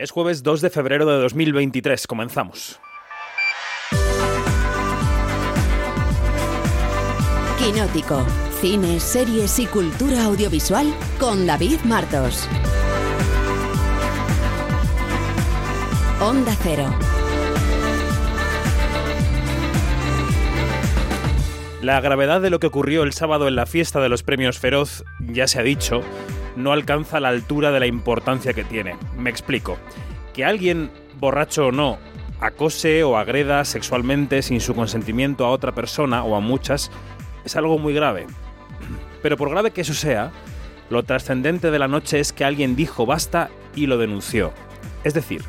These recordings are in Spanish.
Es jueves 2 de febrero de 2023. Comenzamos. Quinótico. Cine, series y cultura audiovisual con David Martos. Onda Cero. La gravedad de lo que ocurrió el sábado en la fiesta de los premios Feroz, ya se ha dicho, no alcanza la altura de la importancia que tiene. Me explico. Que alguien, borracho o no, acose o agreda sexualmente sin su consentimiento a otra persona o a muchas es algo muy grave. Pero por grave que eso sea, lo trascendente de la noche es que alguien dijo basta y lo denunció. Es decir,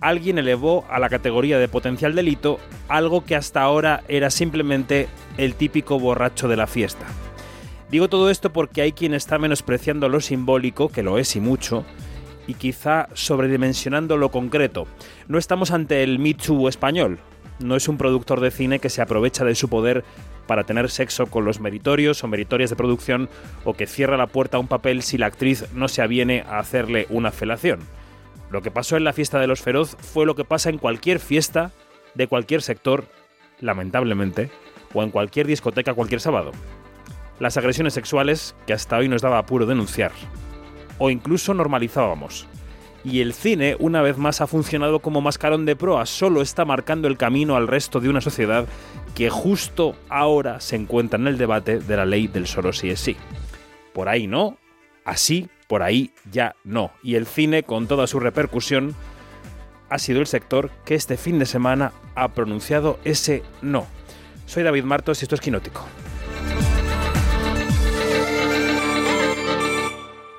alguien elevó a la categoría de potencial delito algo que hasta ahora era simplemente el típico borracho de la fiesta. Digo todo esto porque hay quien está menospreciando lo simbólico, que lo es y mucho, y quizá sobredimensionando lo concreto. No estamos ante el Me español. No es un productor de cine que se aprovecha de su poder para tener sexo con los meritorios o meritorias de producción o que cierra la puerta a un papel si la actriz no se aviene a hacerle una felación. Lo que pasó en la fiesta de los feroz fue lo que pasa en cualquier fiesta de cualquier sector, lamentablemente, o en cualquier discoteca cualquier sábado las agresiones sexuales que hasta hoy nos daba apuro denunciar, o incluso normalizábamos. Y el cine, una vez más, ha funcionado como mascarón de proa, solo está marcando el camino al resto de una sociedad que justo ahora se encuentra en el debate de la ley del solo sí es sí. Por ahí no, así, por ahí ya no. Y el cine, con toda su repercusión, ha sido el sector que este fin de semana ha pronunciado ese no. Soy David Martos y esto es Quinótico.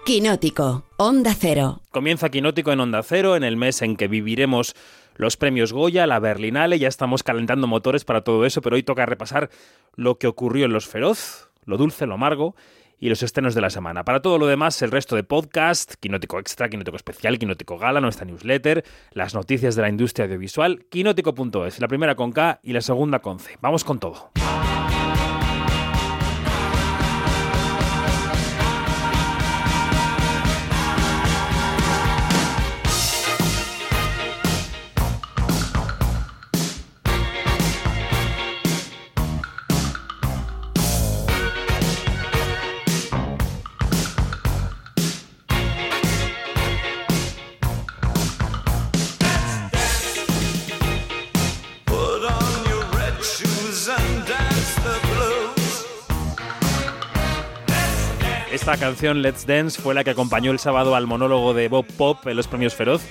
Quinótico, Onda Cero. Comienza Quinótico en Onda Cero, en el mes en que viviremos los premios Goya, la Berlinale, ya estamos calentando motores para todo eso, pero hoy toca repasar lo que ocurrió en Los Feroz, lo dulce, lo amargo y los estrenos de la semana. Para todo lo demás, el resto de podcast, Quinótico Extra, Quinótico Especial, Quinótico Gala, nuestra newsletter, las noticias de la industria audiovisual, quinótico.es, la primera con K y la segunda con C. Vamos con todo. Esta canción, Let's Dance, fue la que acompañó el sábado al monólogo de Bob Pop en los premios Feroz.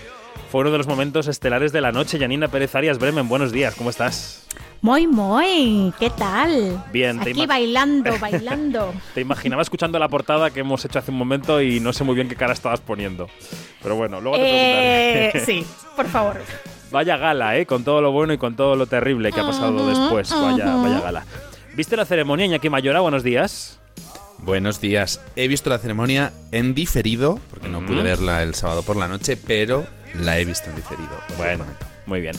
Fue uno de los momentos estelares de la noche. Janina Pérez Arias Bremen, buenos días, ¿cómo estás? Muy, muy, ¿qué tal? Bien, Aquí bailando, bailando. te imaginaba escuchando la portada que hemos hecho hace un momento y no sé muy bien qué cara estabas poniendo. Pero bueno, luego te preguntaré. Eh, sí, por favor. Vaya gala, ¿eh? Con todo lo bueno y con todo lo terrible que ha pasado después. Vaya, vaya gala. ¿Viste la ceremonia, Iñaki Mayora? Buenos días. Buenos días. He visto la ceremonia en diferido, porque no pude verla el sábado por la noche, pero la he visto en diferido. Bueno, muy bien.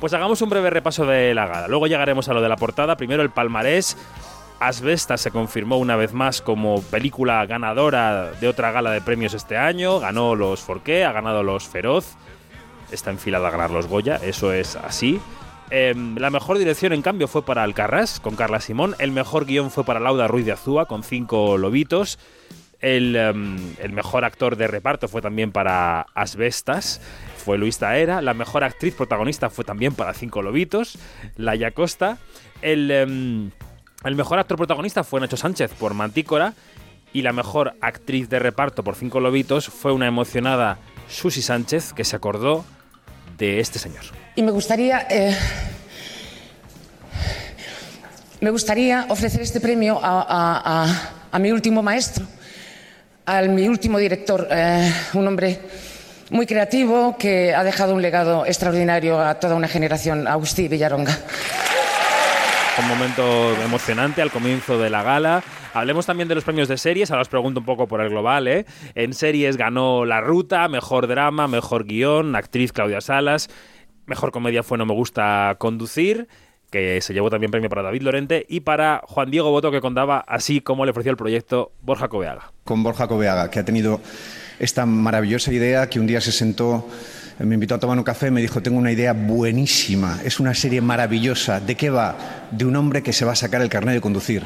Pues hagamos un breve repaso de la gala. Luego llegaremos a lo de la portada. Primero el palmarés. Asbesta se confirmó una vez más como película ganadora de otra gala de premios este año. Ganó los Forqué, ha ganado los Feroz. Está enfilada a ganar los Goya, eso es así. Em, la mejor dirección, en cambio, fue para Alcarrás, con Carla Simón. El mejor guion fue para Lauda Ruiz de Azúa, con cinco lobitos. Em, el, mejor actor de reparto fue también para Asbestas, fue Luis Taera. La mejor actriz protagonista fue también para Cinco Lobitos, Laia Costa. El, em, el mejor actor protagonista fue Nacho Sánchez por Mantícora. Y la mejor actriz de reparto por Cinco Lobitos fue una emocionada Susi Sánchez, que se acordó de este señor. Y me gustaría, eh, me gustaría ofrecer este premio a, mi último maestro, a mi último director, eh, un hombre muy creativo que ha dejado un legado extraordinario a toda una generación, Agustí Villaronga. Un momento emocionante al comienzo de la gala. Hablemos también de los premios de series. Ahora os pregunto un poco por el global. ¿eh? En series ganó La Ruta, mejor drama, mejor guion, actriz Claudia Salas. Mejor comedia fue No me gusta conducir, que se llevó también premio para David Lorente, y para Juan Diego Boto, que contaba así como le ofreció el proyecto Borja Coveaga. Con Borja Coveaga, que ha tenido esta maravillosa idea que un día se sentó, me invitó a tomar un café y me dijo, tengo una idea buenísima, es una serie maravillosa. ¿De qué va? De un hombre que se va a sacar el carnet de conducir.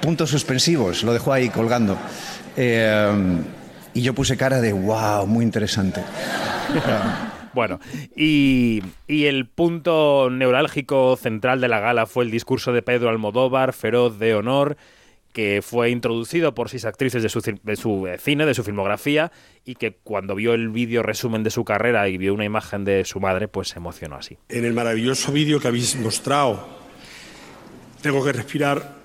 Puntos suspensivos, lo dejó ahí colgando. Eh, y yo puse cara de, wow, muy interesante. Bueno, y, y, el punto neurálgico central de la gala fue el discurso de Pedro Almodóvar, feroz de honor, que fue introducido por seis actrices de su, de su eh, cine, de su filmografía, y que cuando vio el vídeo resumen de su carrera y vio una imagen de su madre, pues se emocionó así. En el maravilloso vídeo que habéis mostrado, tengo que respirar.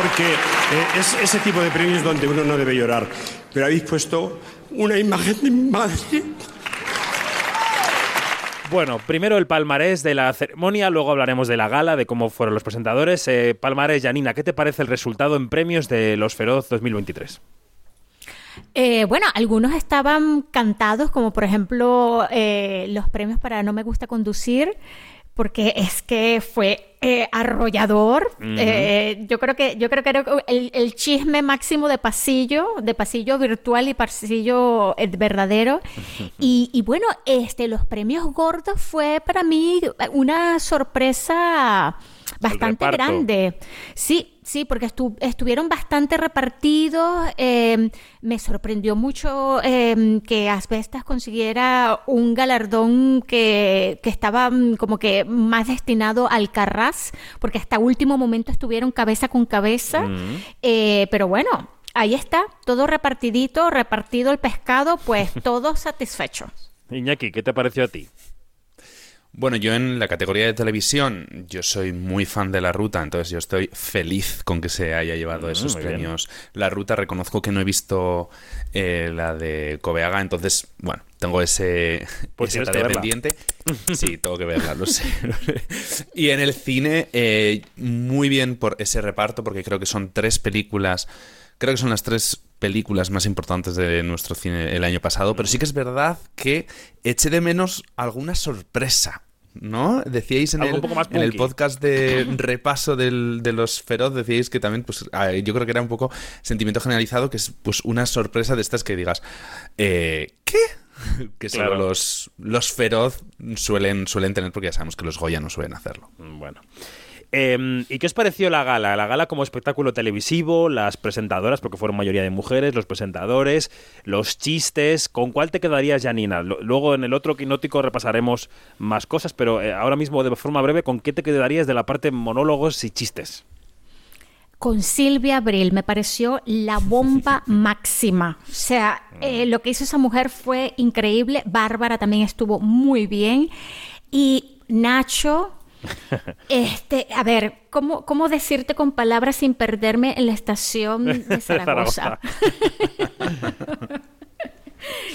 Porque eh, es ese tipo de premios donde uno no debe llorar. Pero habéis puesto una imagen de mi madre bueno, primero el palmarés de la ceremonia, luego hablaremos de la gala, de cómo fueron los presentadores. Eh, palmarés, Janina, ¿qué te parece el resultado en premios de Los Feroz 2023? Eh, bueno, algunos estaban cantados, como por ejemplo eh, los premios para No Me Gusta Conducir porque es que fue eh, arrollador. Eh, yo creo que yo creo que era el, chisme máximo de pasillo, de pasillo virtual y pasillo eh, verdadero. y, y, bueno, este, los premios gordos fue para mí una sorpresa bastante grande. Sí, Sí, porque estuvieron bastante repartidos. Em, me sorprendió mucho em, que Asbestas consiguiera un galardón que, estaba mm, como que más destinado al Carras, porque hasta último momento estuvieron cabeza con cabeza. Mm. Eh, pero bueno, ahí está, todo repartidito, repartido el pescado, pues todos satisfechos. Iñaki, ¿qué te pareció a ti? Bueno, yo en la categoría de televisión, yo soy muy fan de la ruta, entonces yo estoy feliz con que se haya llevado mm, esos premios. La ruta, reconozco que no he visto eh, la de Coveaga, entonces, bueno, tengo ese, pues ese tarea pendiente. Sí, tengo que verla, lo sé. y en el cine, eh, muy bien por ese reparto, porque creo que son tres películas creo que son las tres películas más importantes de nuestro cine el año pasado, pero sí que es verdad que eché de menos alguna sorpresa. ¿No? Decíais en, el, en el, podcast de repaso del, de los feroz, decíais que también, pues yo creo que era un poco sentimiento generalizado, que es pues una sorpresa de estas que digas, eh, ¿qué? que solo los, los feroz suelen, suelen tener, porque ya sabemos que los Goya no suelen hacerlo. Bueno. Em, ¿Y qué os pareció la gala? La gala como espectáculo televisivo, las presentadoras, porque fueron mayoría de mujeres, los presentadores, los chistes. ¿Con cuál te quedarías, Janina? Luego en el otro quinótico repasaremos más cosas, pero eh, ahora mismo de forma breve, ¿con qué te quedarías de la parte monólogos y chistes? con Silvia Abril. Me pareció la bomba máxima. O sea, eh, lo que hizo esa mujer fue increíble. Bárbara también estuvo muy bien. Y Nacho, este, a ver, ¿cómo, ¿cómo decirte con palabras sin perderme en la estación de Zaragoza?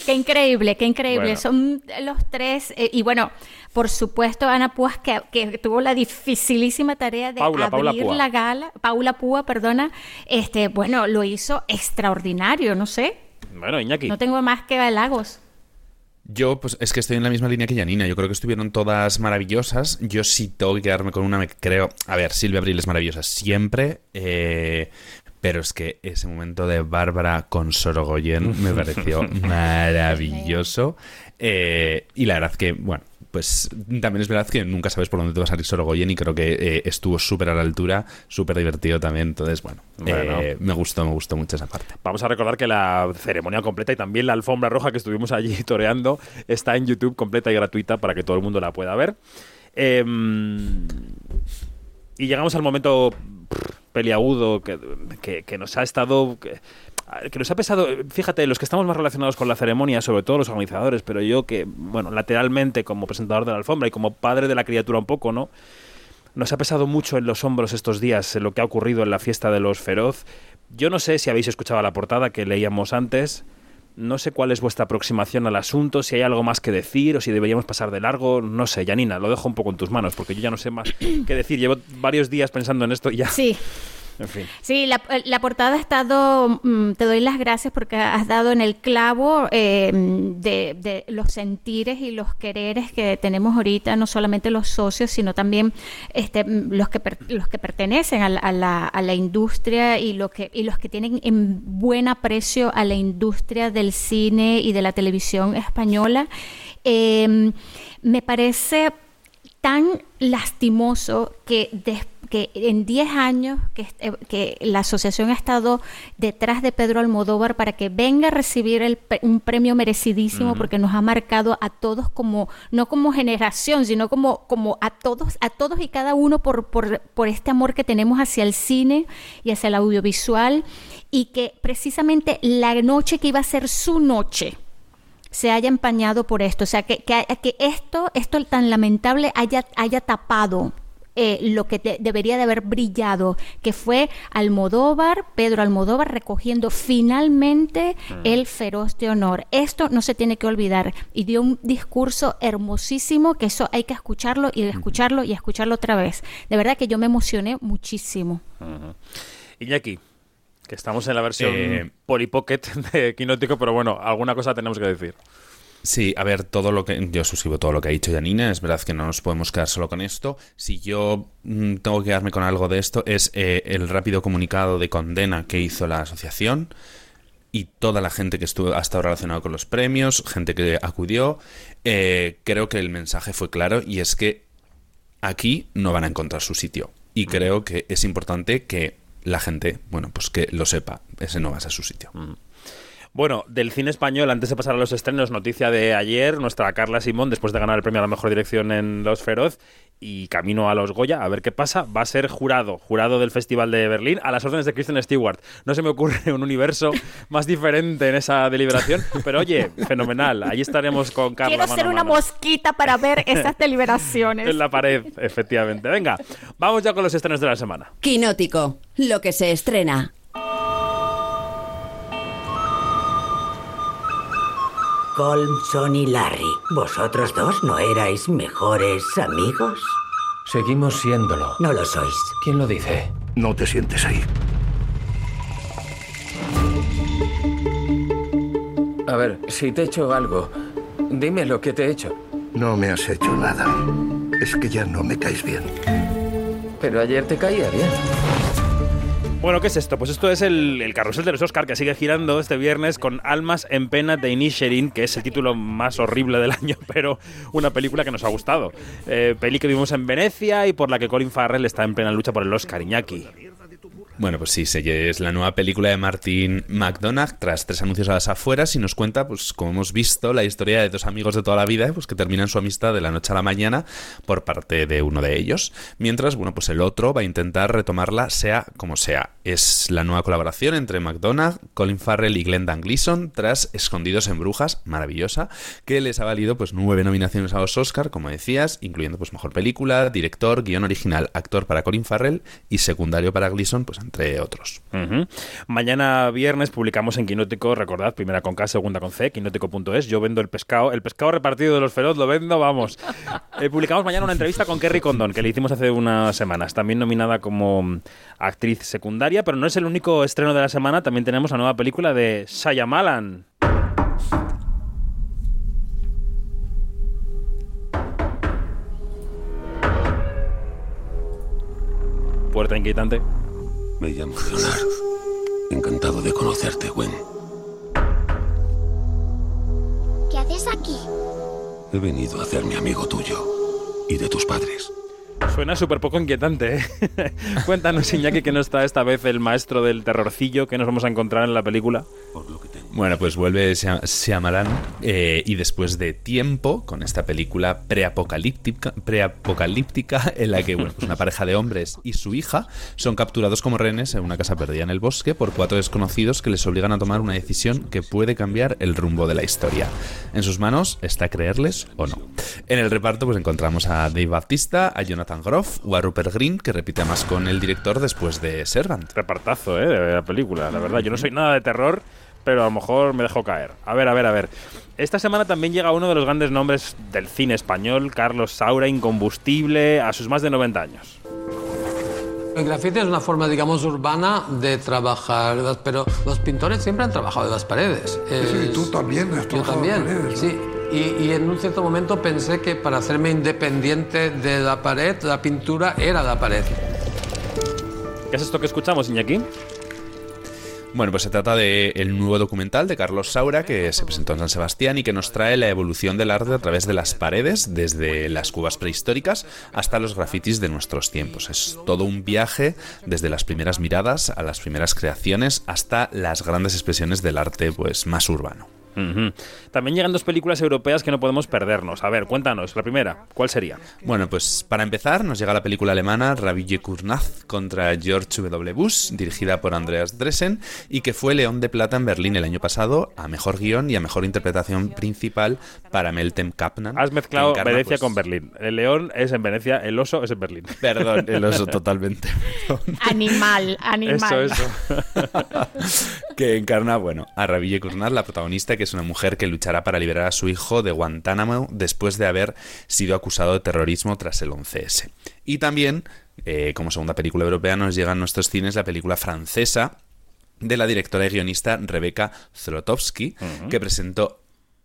qué increíble, qué increíble. Son los tres. Eh, y bueno, por supuesto, Ana Púas, que, tuvo la dificilísima tarea de abrir la gala. Paula Púa, perdona. Este, bueno, lo hizo extraordinario, no sé. Bueno, Iñaki. No tengo más que halagos. Yo, pues es que estoy en la misma línea que Janina. Yo creo que estuvieron todas maravillosas. Yo sí tengo que quedarme con una, me creo. A ver, Silvia Abril es maravillosa siempre. Eh, pero es que ese momento de Bárbara con Sorogoyen me pareció maravilloso. Eh, y la verdad que, bueno, pues también es verdad que nunca sabes por dónde te va a salir Sorogoyen y creo que eh, estuvo súper a la altura, súper divertido también. Entonces, bueno, eh, me gustó, me gustó mucho esa parte. Vamos a recordar que la ceremonia completa y también la alfombra roja que estuvimos allí toreando está en YouTube completa y gratuita para que todo el mundo la pueda ver. Em, y llegamos al momento peliagudo que, que, nos ha estado que nos ha pesado, fíjate, los que estamos más relacionados con la ceremonia, sobre todo los organizadores, pero yo que, bueno, lateralmente como presentador de la alfombra y como padre de la criatura un poco, ¿no? Nos ha pesado mucho en los hombros estos días lo que ha ocurrido en la fiesta de los feroz. Yo no sé si habéis escuchado la portada que leíamos antes. No sé cuál es vuestra aproximación al asunto, si hay algo más que decir o si deberíamos pasar de largo. No sé, Janina, lo dejo un poco en tus manos porque yo ya no sé más qué decir. Llevo varios días pensando en esto y ya. Sí. En fin. Sí, la, la portada ha estado, mm, te doy las gracias porque has dado en el clavo eh, de, de los sentires y los quereres que tenemos ahorita, no solamente los socios, sino también este, mm, los, que per- los que pertenecen a la, a la- a la industria y, lo que, y los que tienen en buen aprecio a la industria del cine y de la televisión española. Eh, me parece tan lastimoso que, des- que en 10 años que, eh, que la asociación ha estado detrás de Pedro Almodóvar para que venga a recibir el un premio merecidísimo porque nos ha marcado a todos como no como generación sino como como a todos a todos y cada uno por, por, por este amor que tenemos hacia el cine y hacia el audiovisual y que precisamente la noche que iba a ser su noche se haya empañado por esto, o sea, que, que, que esto, esto tan lamentable haya, haya tapado eh, lo que de- debería de haber brillado, que fue Almodóvar, Pedro Almodóvar recogiendo finalmente el feroz de honor. Esto no se tiene que olvidar y dio un discurso hermosísimo que eso hay que escucharlo y escucharlo y escucharlo otra vez. De verdad que yo me emocioné muchísimo. Iñaki, que estamos en la versión Eh, Polly Pocket de Quinótico, pero bueno, alguna cosa tenemos que decir. Sí, a ver, todo lo que yo suscribo todo lo que ha dicho Janina, es verdad que no nos podemos quedar solo con esto. Si yo mm, tengo que quedarme con algo de esto es eh, el rápido comunicado de condena que hizo la asociación y toda la gente que estuvo hasta ahora relacionada con los premios, gente que acudió, eh, creo que el mensaje fue claro y es que aquí no van a encontrar su sitio. Y creo que es importante que la gente, bueno, pues que lo sepa, ese no va a ser su sitio. Bueno, del cine español, antes de pasar a los estrenos, noticia de ayer, nuestra Carla Simón, después de ganar el premio a la mejor dirección en Los Feroz y camino a los Goya, a ver qué pasa, va a ser jurado, jurado del Festival de Berlín, a las órdenes de Kristen Stewart. No se me ocurre un universo más diferente en esa deliberación, pero oye, fenomenal, ahí estaremos con Carla. Quiero mano ser una mano. mosquita para ver esas deliberaciones. En la pared, efectivamente. Venga, vamos ya con los estrenos de la semana. Quinótico, lo que se estrena. Colmson y Larry, ¿vosotros dos no erais mejores amigos? Seguimos siéndolo. No lo sois. ¿Quién lo dice? No te sientes ahí. A ver, si te he hecho algo, dime lo que te he hecho. No me has hecho nada. Es que ya no me caes bien. Pero ayer te caía bien. Bueno, ¿qué es esto? Pues esto es el, el carrusel de los Oscar que sigue girando este viernes con Almas en pena de Inisherin, que es el título más horrible del año, pero una película que nos ha gustado. Eh, peli que vimos en Venecia y por la que Colin Farrell está en plena lucha por el Oscar, Iñaki. Bueno, pues sí, es la nueva película de Martin McDonagh tras tres anuncios a las afueras y nos cuenta, pues como hemos visto, la historia de dos amigos de toda la vida pues que terminan su amistad de la noche a la mañana por parte de uno de ellos. Mientras, bueno, pues el otro va a intentar retomarla sea como sea. Es la nueva colaboración entre McDonagh, Colin Farrell y Glendan Gleeson tras Escondidos en Brujas, maravillosa, que les ha valido pues nueve nominaciones a los Oscar, como decías, incluyendo pues mejor película, director, guion original, actor para Colin Farrell y secundario para Gleeson, pues entre otros. Mañana viernes publicamos en Quinótico, recordad, primera con K, segunda con C, quinótico.es. Yo vendo el pescado, el pescado repartido de los feroz, lo vendo, vamos. Eh, publicamos mañana una entrevista con Kerry Condon, que le hicimos hace unas semanas, también nominada como mm, actriz secundaria, pero no es el único estreno de la semana, también tenemos la nueva película de Shyamalan. Puerta inquietante. Me llamo Leonard. Encantado de conocerte, Gwen. ¿Qué haces aquí? He venido a hacerme amigo tuyo y de tus padres. Suena súper poco inquietante. ¿eh? Cuéntanos, Iñaki, que no está esta vez el maestro del terrorcillo que nos vamos a encontrar en la película. Bueno, pues vuelve Shyam- Shyamalan eh, y después de tiempo con esta película preapocalíptica, preapocalíptica en la que bueno, pues una pareja de hombres y su hija son capturados como rehenes en una casa perdida en el bosque por cuatro desconocidos que les obligan a tomar una decisión que puede cambiar el rumbo de la historia. En sus manos está creerles o no. En el reparto pues encontramos a Dave Bautista, a Jonathan Groff o a Rupert Green que repite más con el director después de Servant. Repartazo, ¿eh? De la película, la verdad. Yo no soy nada de terror, pero a lo mejor me dejo caer. A ver, a ver, a ver. Esta semana también llega uno de los grandes nombres del cine español, Carlos Saura, incombustible, a sus más de 90 años. El grafite es una forma, digamos, urbana de trabajar, pero los pintores siempre han trabajado en las paredes. Sí, tú también has Yo trabajado en también, paredes, ¿no? sí. Y, y en un cierto momento pensé que para hacerme independiente de la pared, la pintura era la pared. ¿Qué es esto que escuchamos, Iñaki? Bueno, pues se trata del nuevo documental de Carlos Saura que se presentó en San Sebastián y que nos trae la evolución del arte a través de las paredes, desde las cubas prehistóricas hasta los grafitis de nuestros tiempos. Es todo un viaje desde las primeras miradas a las primeras creaciones hasta las grandes expresiones del arte pues más urbano. También llegan dos películas europeas que no podemos perdernos. A ver, cuéntanos, la primera, ¿cuál sería? Bueno, pues para empezar nos llega la película alemana Rabille Kurnaz contra George W. Bush, dirigida por Andreas Dresen y que fue León de Plata en Berlín el año pasado a mejor guion y a mejor interpretación principal para Meltem Kaplan. Has mezclado encarna, Venecia pues, con Berlín. El león es en Venecia, el oso es en Berlín. Perdón, el oso totalmente. Animal, animal. Eso, eso. que encarna, bueno, a Rabille Kurnaz, la protagonista, que es una mujer que luchará para liberar a su hijo de Guantánamo después de haber sido acusado de terrorismo tras el 11S. Y también, eh, como segunda película europea, nos llega a nuestros cines la película francesa de la directora y guionista Rebecca Zlotowski, que presentó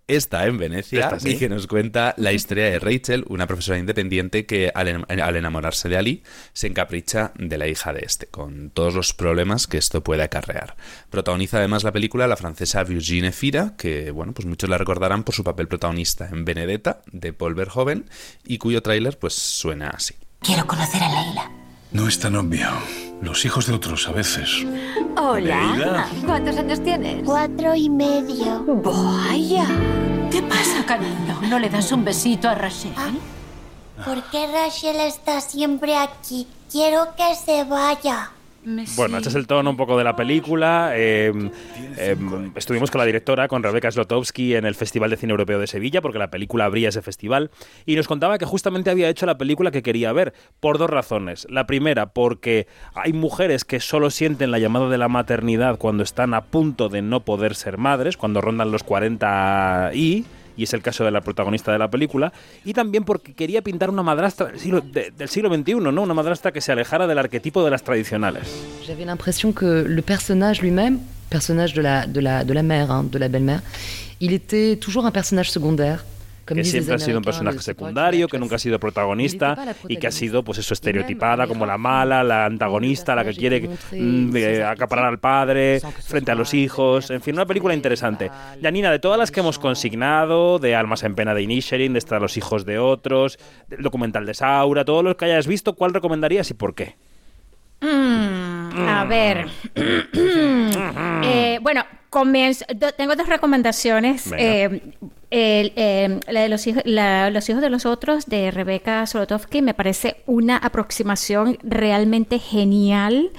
esta en Venecia Esta sí. y que nos cuenta la historia de Rachel, una profesora independiente que al, en- al enamorarse de Ali se encapricha de la hija de este, con todos los problemas que esto puede acarrear. Protagoniza además la película la francesa Virginie Fira, que bueno, pues muchos la recordarán por su papel protagonista en Benedetta de Paul Verhoeven y cuyo tráiler pues suena así. Quiero conocer a Leila. No es tan obvio. Los hijos de otros a veces. Hola. Leila. ¿Cuántos años tienes? Cuatro y medio. Vaya. ¿Qué pasa, cariño? ¿No le das un besito a Rachel? ¿Por qué Rachel está siempre aquí? Quiero que se vaya. Bueno, este es el tono un poco de la película. Eh, eh, estuvimos con la directora, con Rebecca Slotowski, en el Festival de Cine Europeo de Sevilla, porque la película abría ese festival, y nos contaba que justamente había hecho la película que quería ver, por dos razones. La primera, porque hay mujeres que solo sienten la llamada de la maternidad cuando están a punto de no poder ser madres, cuando rondan los 40 y y es el caso de la protagonista de la película, y también porque quería pintar una madrastra del siglo, XXI, ¿no? Una madrastra que se alejara del arquetipo de las tradicionales. J'avais l'impression que le personnage lui-même, personnage de la, de la, de la mère, de la belle-mère, il était toujours un personnage secondaire. Que siempre ha sido un personaje secundario, que nunca ha sido protagonista y que ha sido pues eso estereotipada como la mala, la antagonista, la que quiere mm, eh, acaparar al padre frente a los hijos, en fin, una película interesante. Janina, de todas las que hemos consignado, de Almas en pena de Inisherin, de Estar los hijos de otros, del documental de Saura, todos los que hayas visto, ¿cuál recomendarías y por qué? Mm, a ver. Eh, bueno, tengo dos recomendaciones. Venga. Eh, el, eh, la de los, la- los hijos de los otros de Rebeca Solotovsky me parece una aproximación realmente genial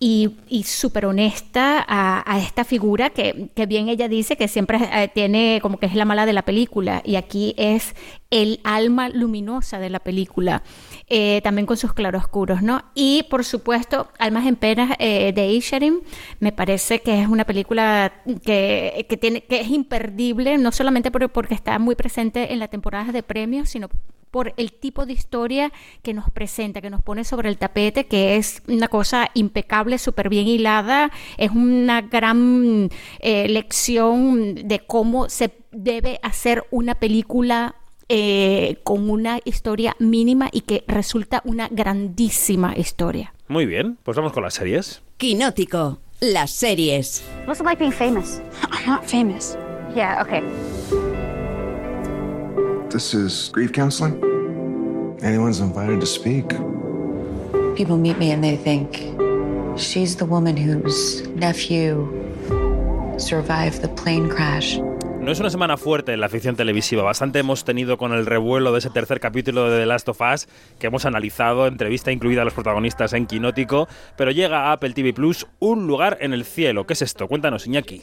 y, y súper honesta a, a esta figura que, que bien ella dice que siempre eh, tiene como que es la mala de la película. Y aquí es el alma luminosa de la película eh, también con sus claroscuros, ¿no? Y por supuesto, Almas en Penas eh, de Isherin, me parece que es una película que, que, tiene, que es imperdible, no solamente por- porque está muy presente en la temporada de premios, sino por el tipo de historia que nos presenta, que nos pone sobre el tapete, que es una cosa impecable, súper bien hilada, es una gran eh, lección de cómo se debe hacer una película eh, con una historia mínima y que resulta una grandísima historia. Muy bien, pues vamos con las series. Quinótico, las series. What's it like being famous? I'm not famous. Yeah, okay. This is grief counseling. Anyone's invited to speak. People meet me and they think she's the woman whose nephew survived the plane crash. No es una semana fuerte en la ficción televisiva. Bastante hemos tenido con el revuelo de ese tercer capítulo de The Last of Us que hemos analizado, entrevista incluida a los protagonistas en Quinótico. Pero llega a Apple TV Plus un lugar en el cielo. ¿Qué es esto? Cuéntanos, Iñaki.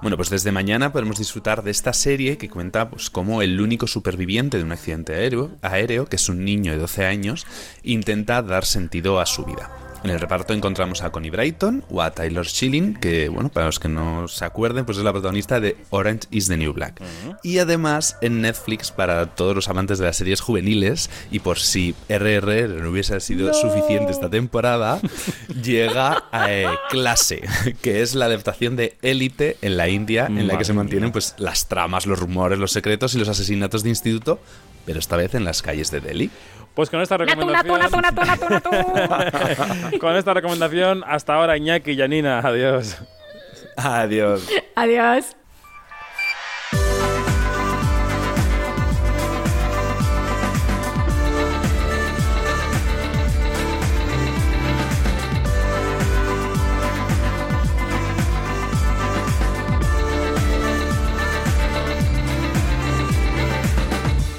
Bueno, pues desde mañana podemos disfrutar de esta serie que cuenta pues cómo el único superviviente de un accidente aéreo, aéreo, que es un niño de 12 años, intenta dar sentido a su vida. En el reparto encontramos a Connie Brighton o a Tyler Schilling, que, bueno, para los que no se acuerden, pues es la protagonista de Orange is the New Black. Y además en Netflix, para todos los amantes de las series juveniles, y por si RR no hubiese sido suficiente esta temporada, llega a eh, Clase, que es la adaptación de Élite en la India, en la que se mantienen pues las tramas, los rumores, los secretos y los asesinatos de instituto, pero esta vez en las calles de Delhi. Pues con esta recomendación. con esta recomendación, hasta ahora, Iñaki y Janina. Adiós. Adiós. Adiós.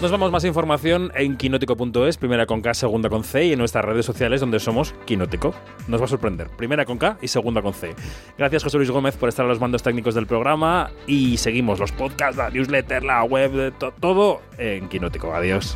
Nos vamos más información en quinótico.es, primera con K, segunda con C, y en nuestras redes sociales donde somos Quinótico. Nos va a sorprender. Primera con K y segunda con C. Gracias José Luis Gómez por estar a los mandos técnicos del programa y seguimos los podcasts, la newsletter, la web, to- todo en Quinótico. Adiós.